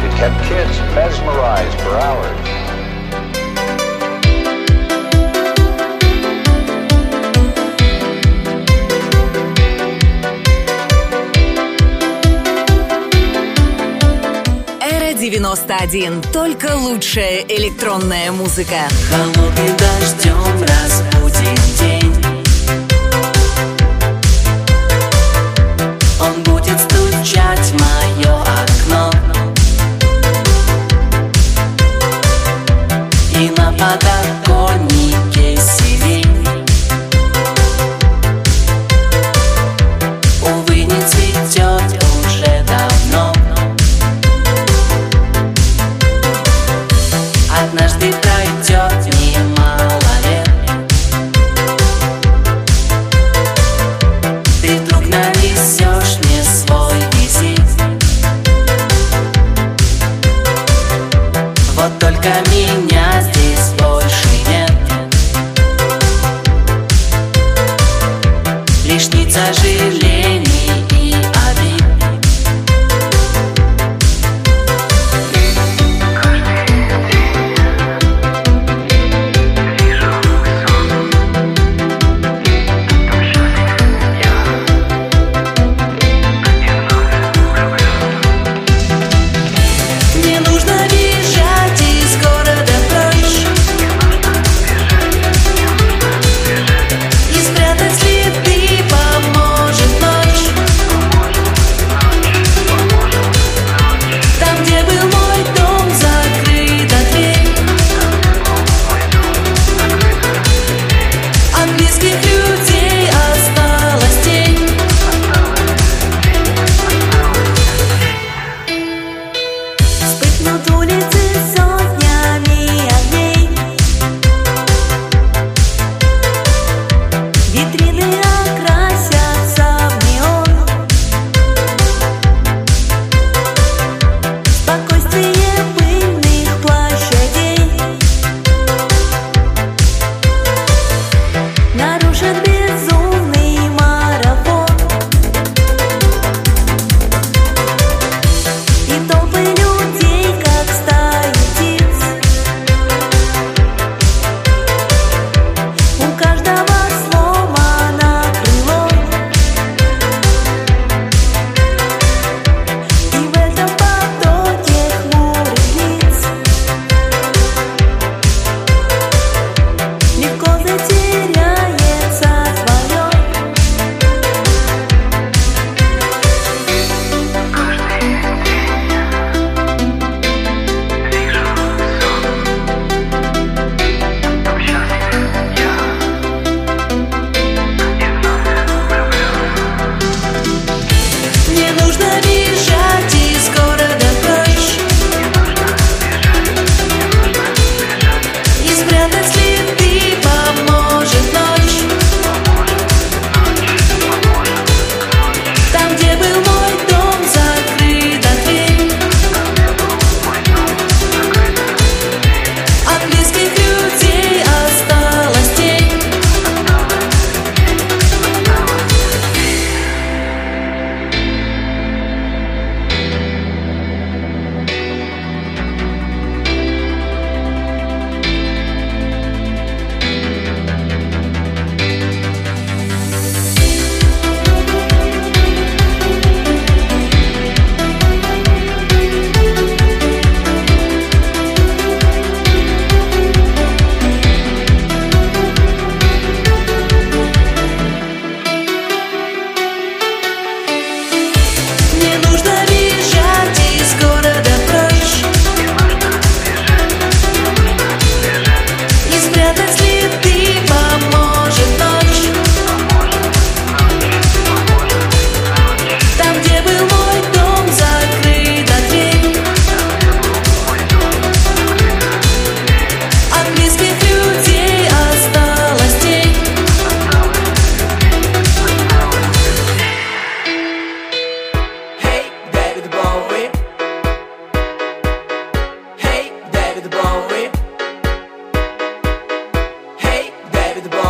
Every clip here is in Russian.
It kept kids mesmerized for hours. Эра 91. Только лучшая электронная музыка. Холодным дождем разбудит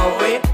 away.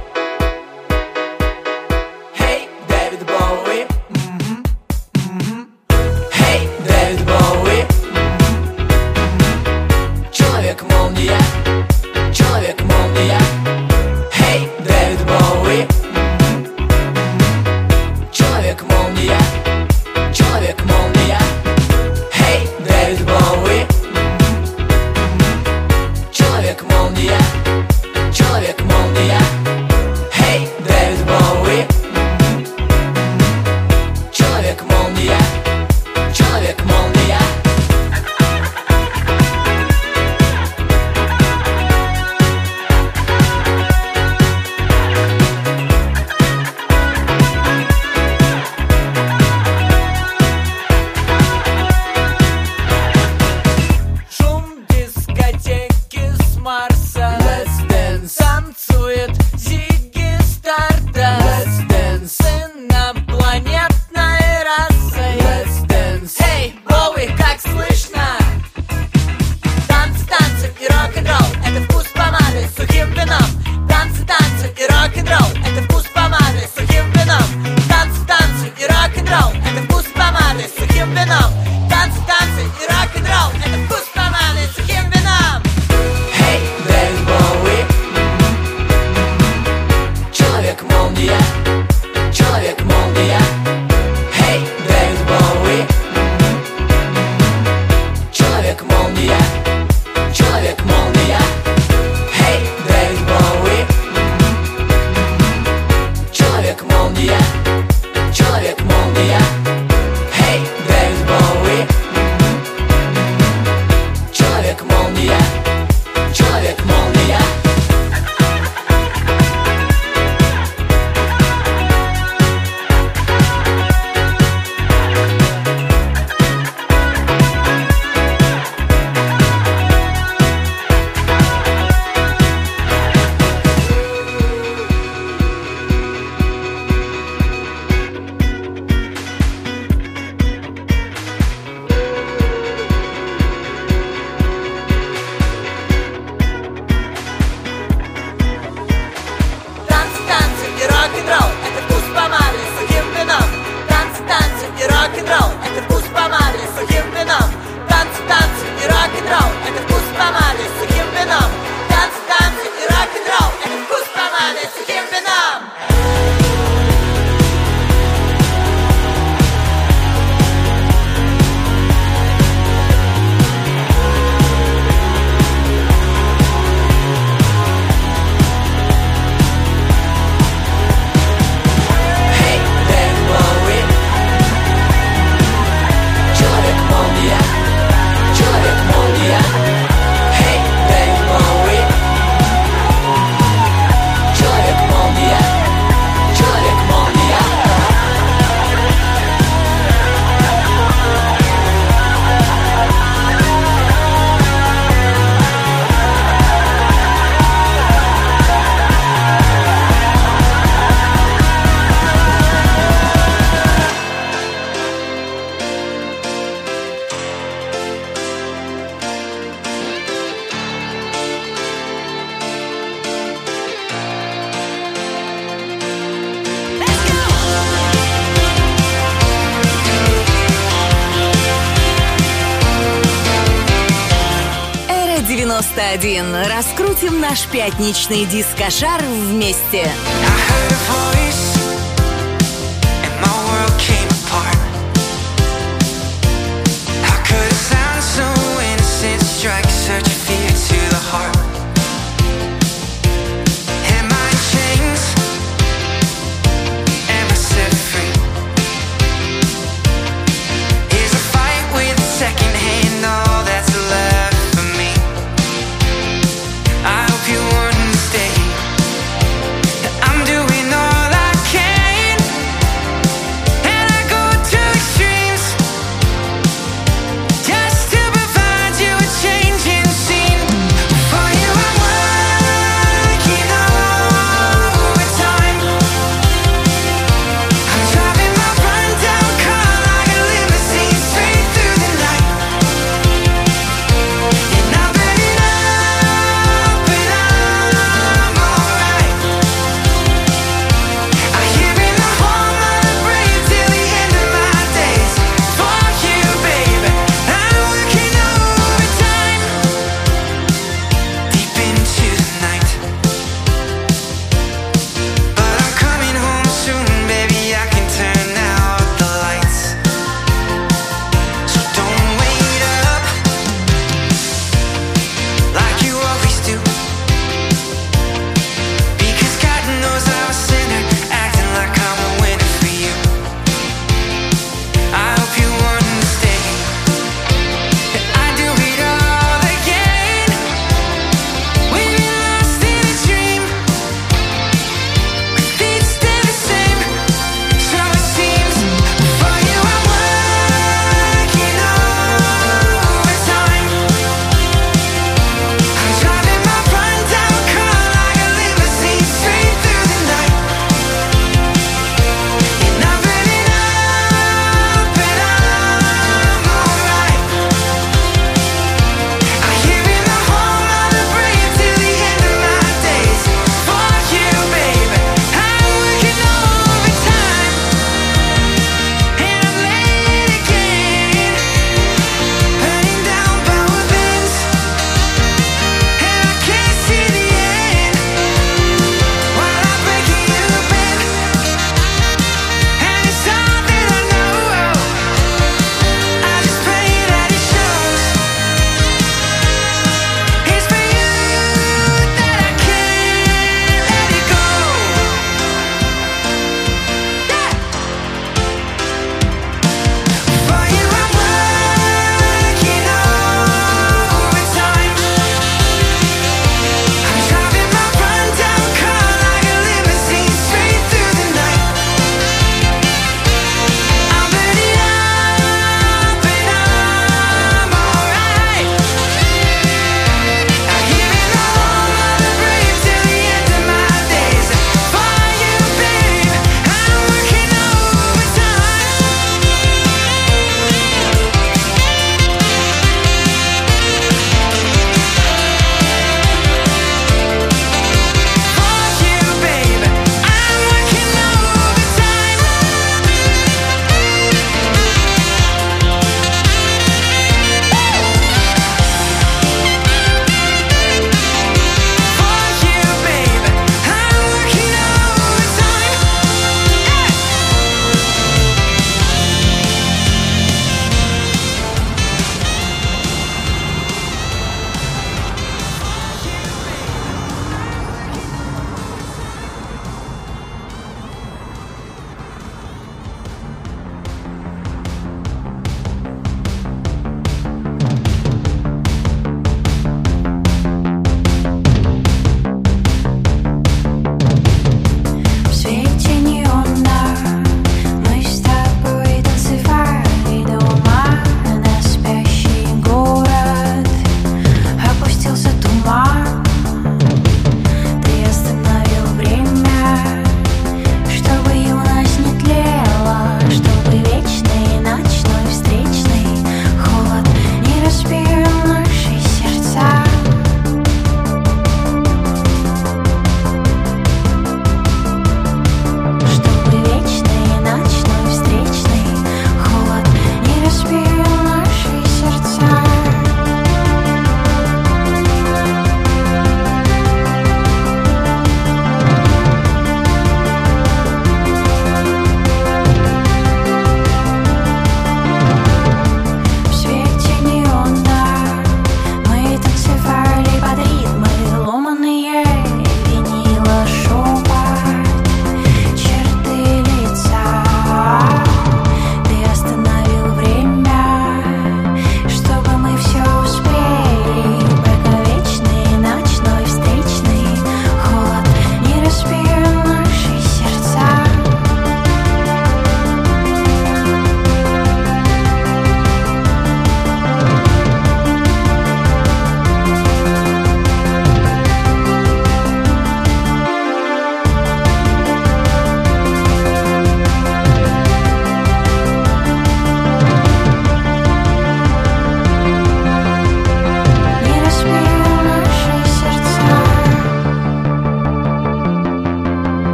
91. Раскрутим наш пятничный дискошар вместе. doing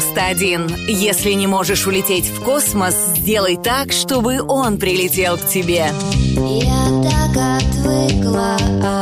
91. Если не можешь улететь в космос, сделай так, чтобы он прилетел к тебе. Я так отвыкла от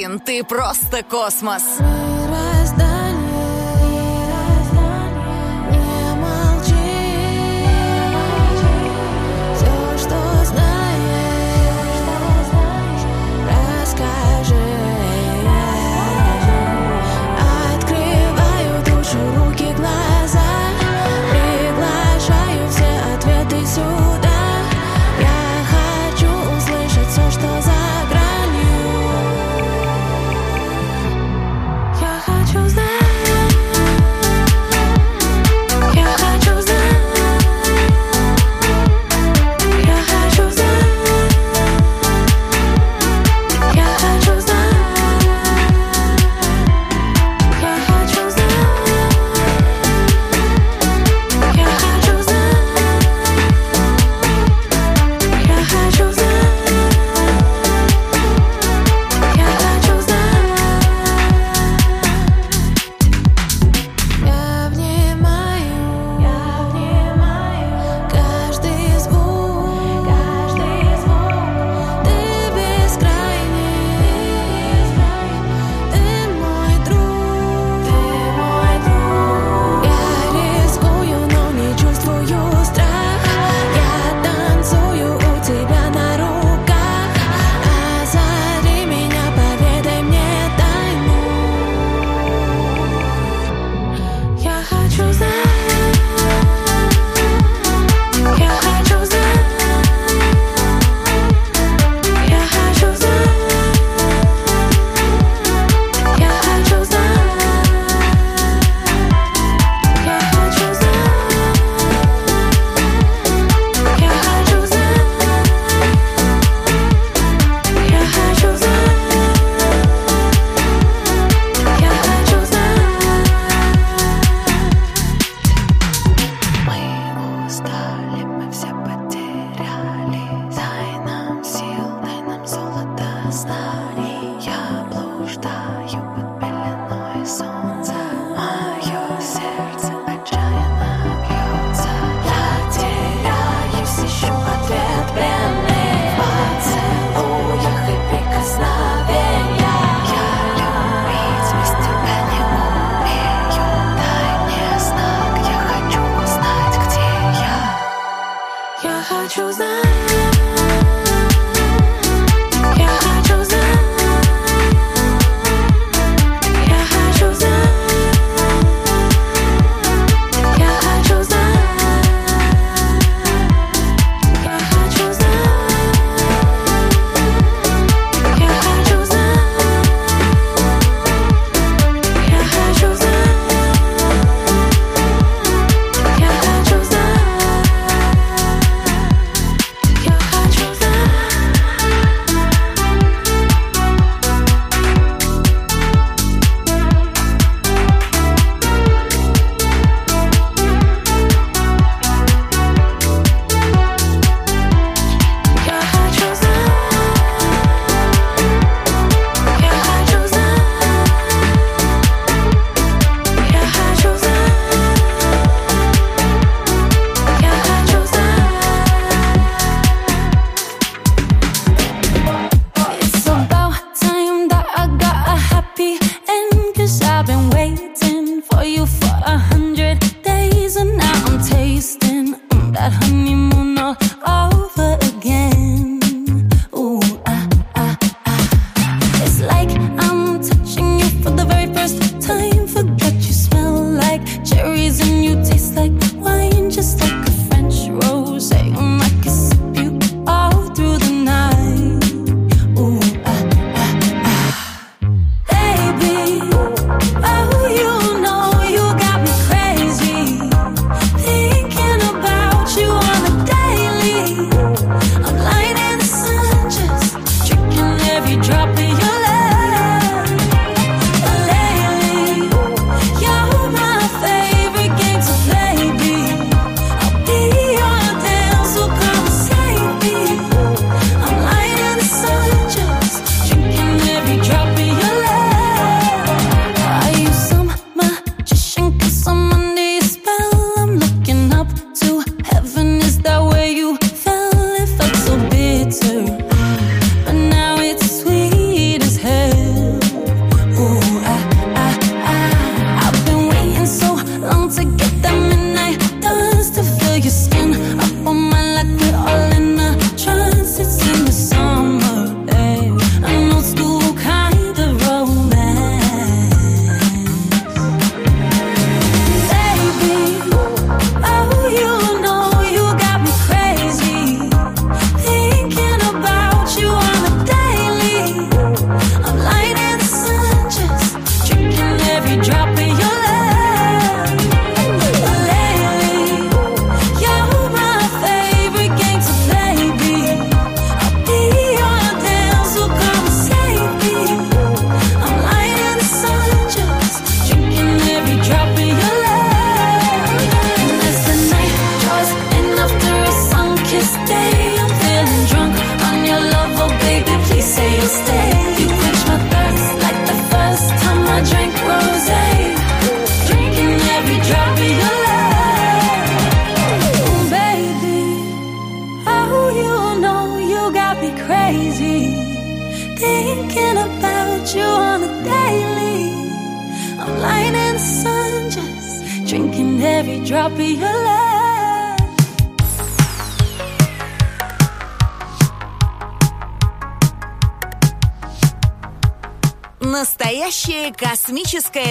один, ты просто космос.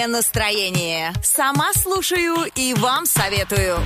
Настроение. Сама слушаю и вам советую.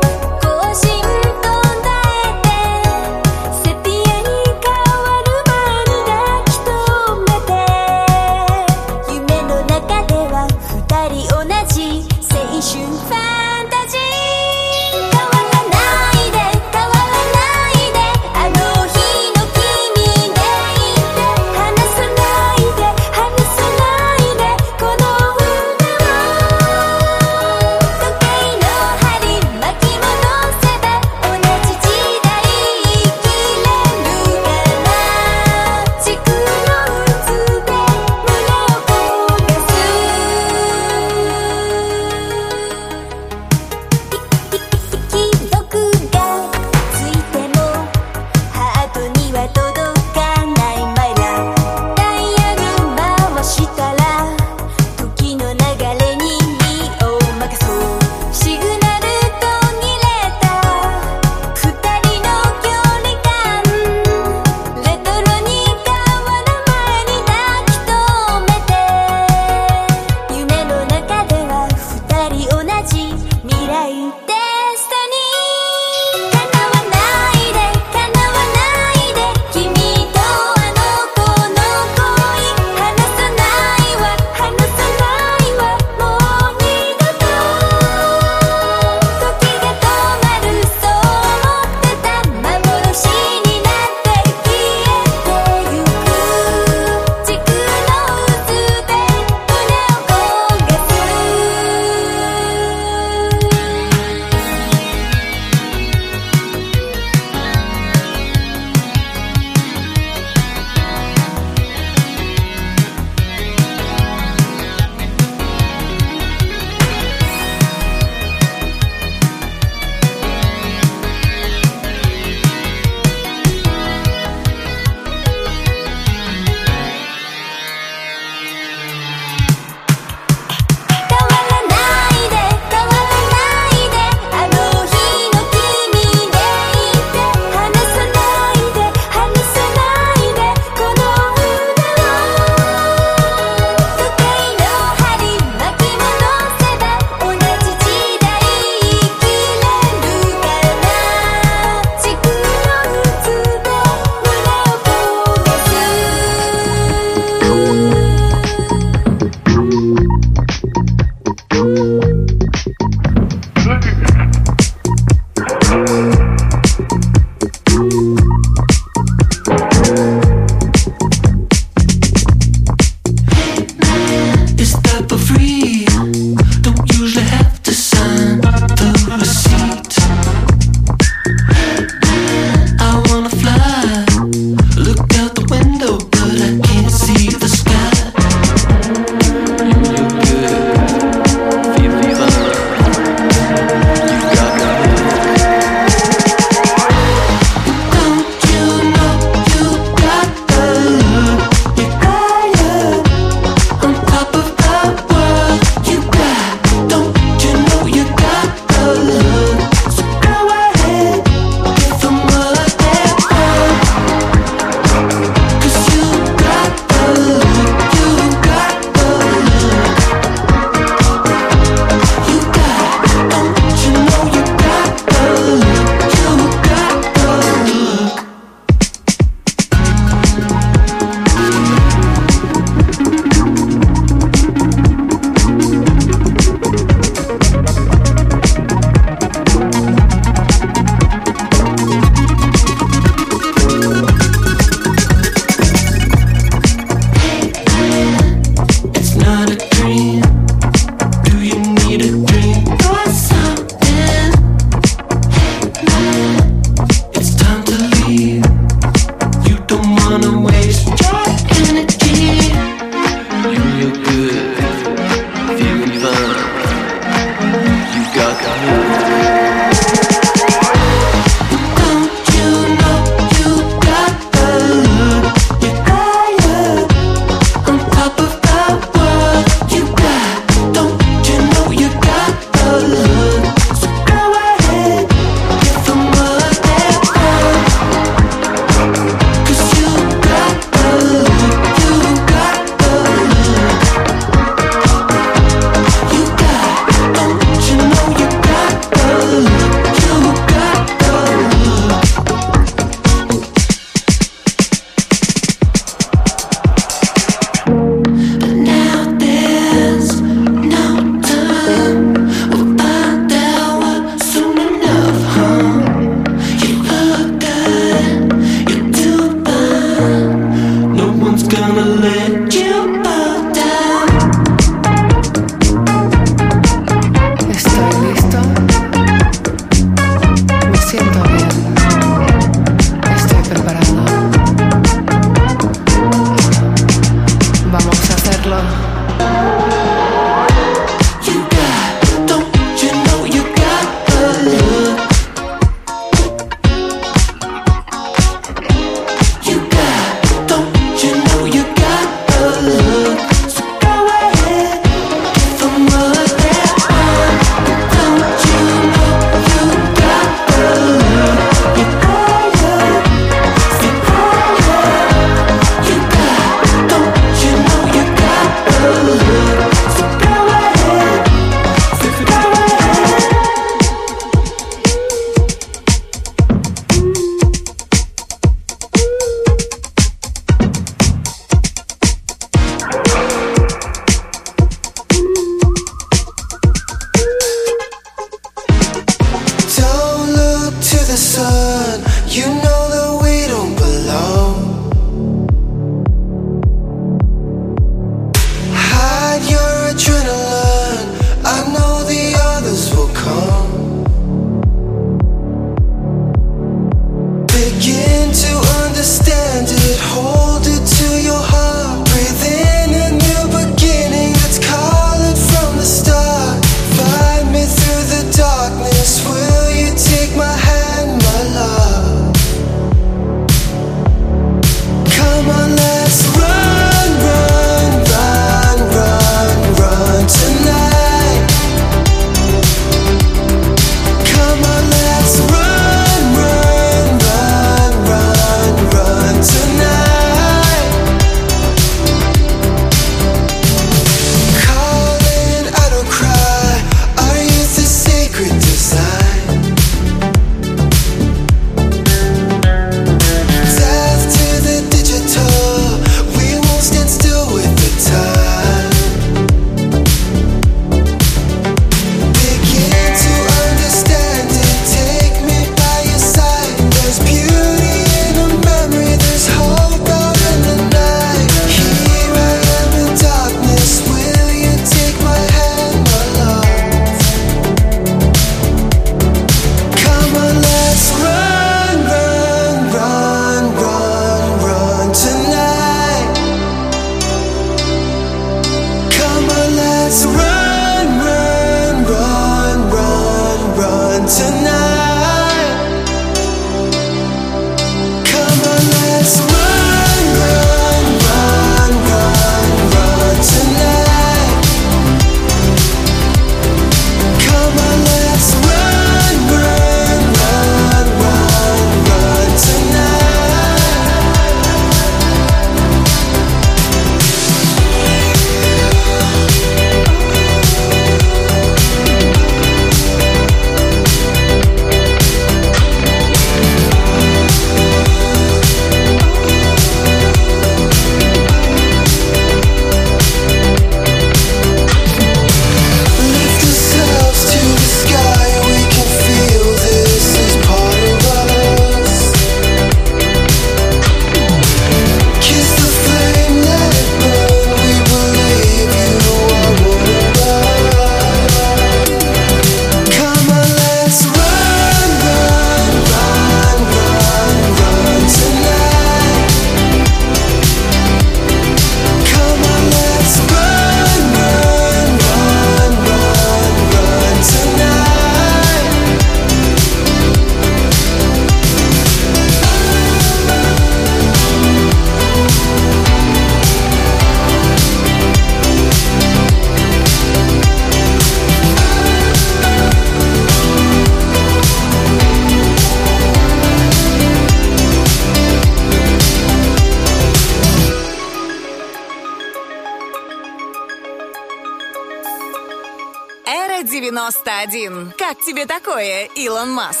91. Как тебе такое, Илон Маск?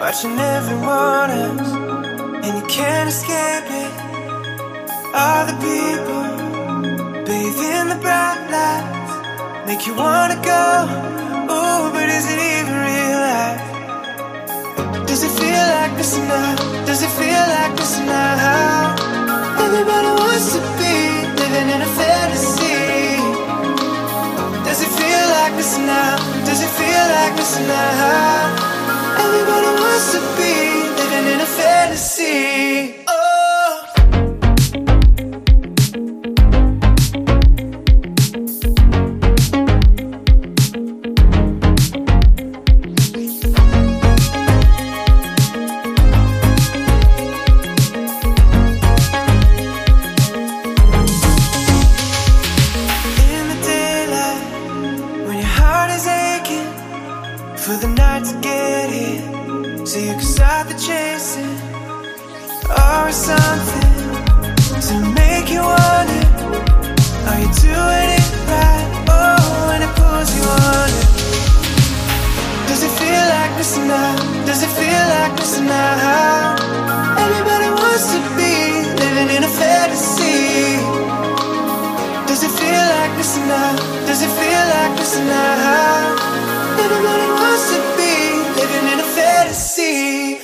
Watching everyone else, and you can't escape it. All the people bathe in the bright lights, make you wanna go. Ooh, but is it even real life? Does it feel like this now? Does it feel like this now? Everybody wants to. living in a fantasy. Does it feel like this now? Does it feel like this now? Everybody wants to be living in a fantasy. Oh. now? Does it feel like this now? Everybody wants to be, living in a fantasy.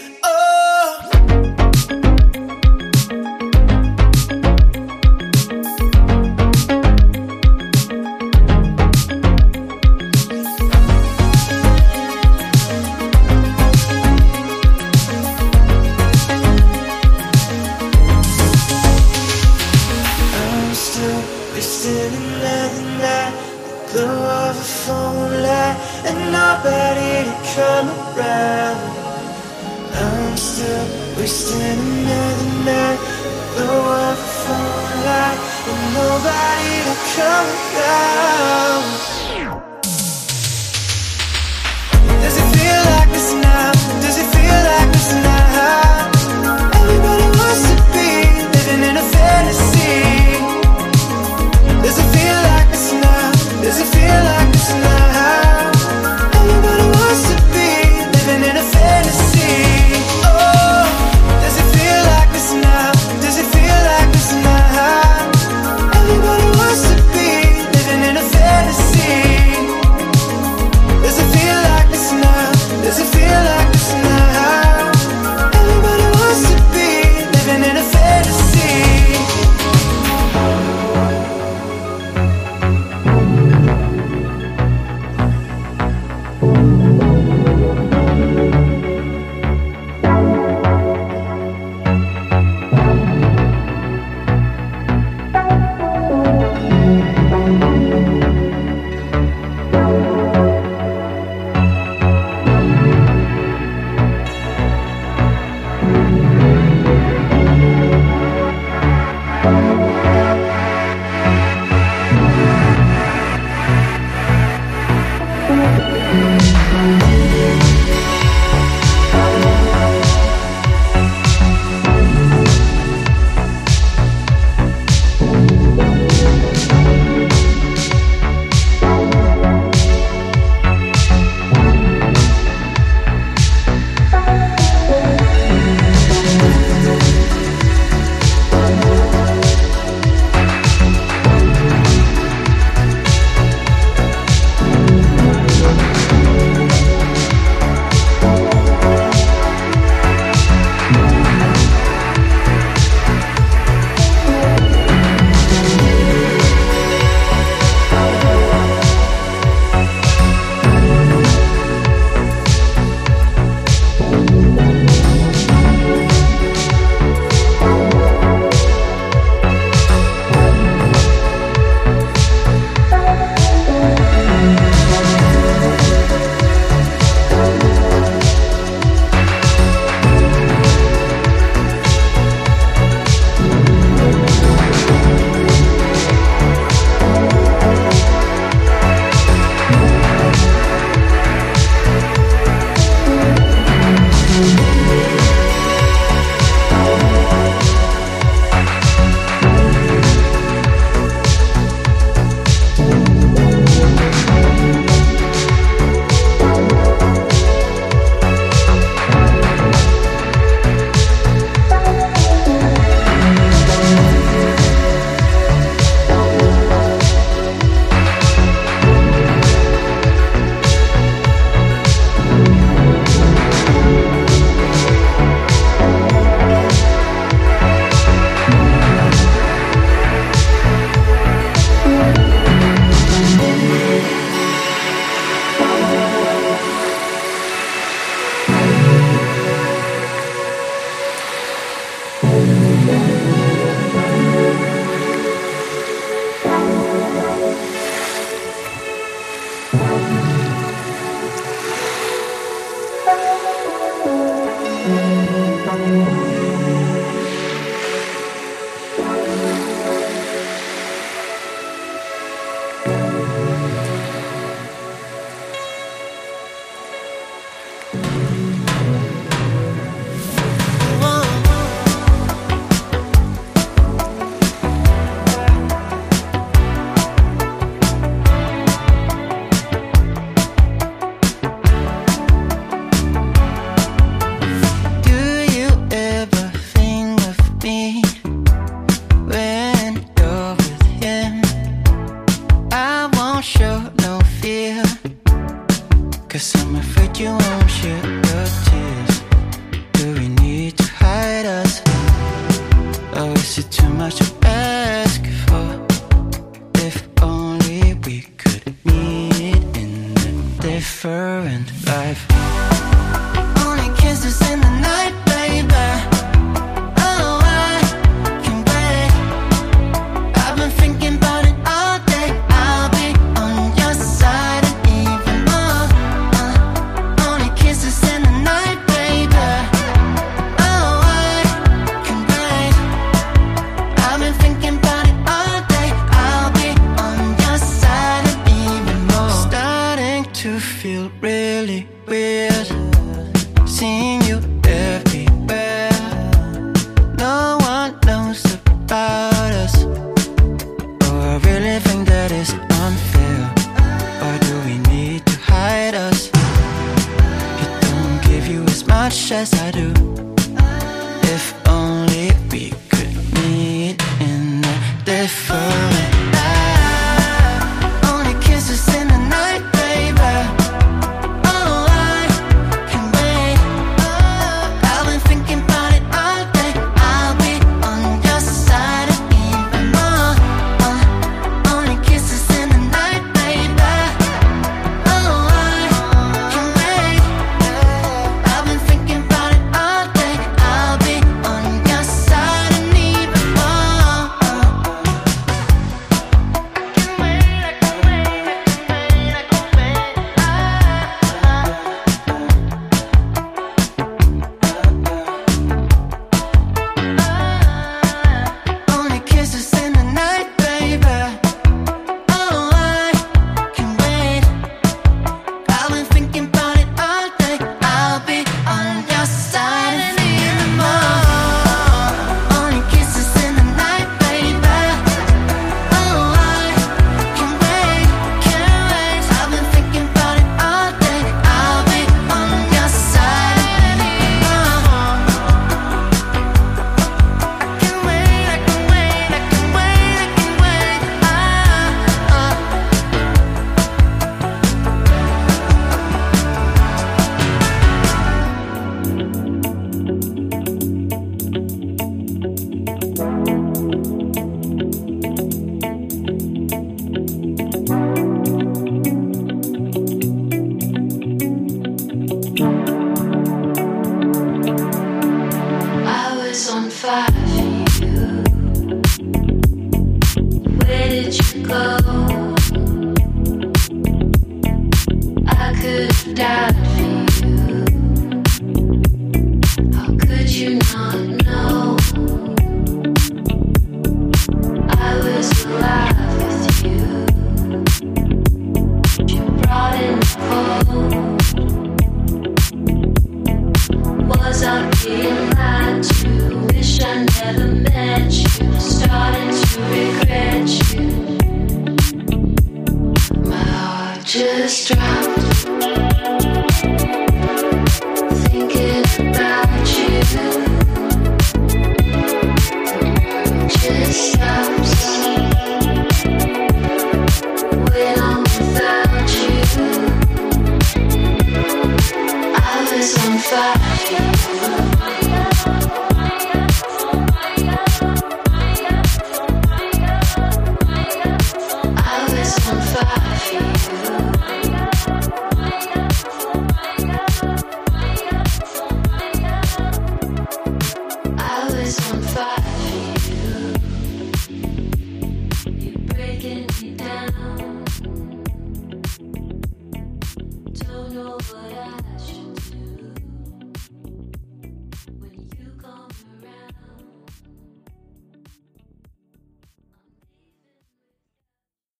Feel really weird.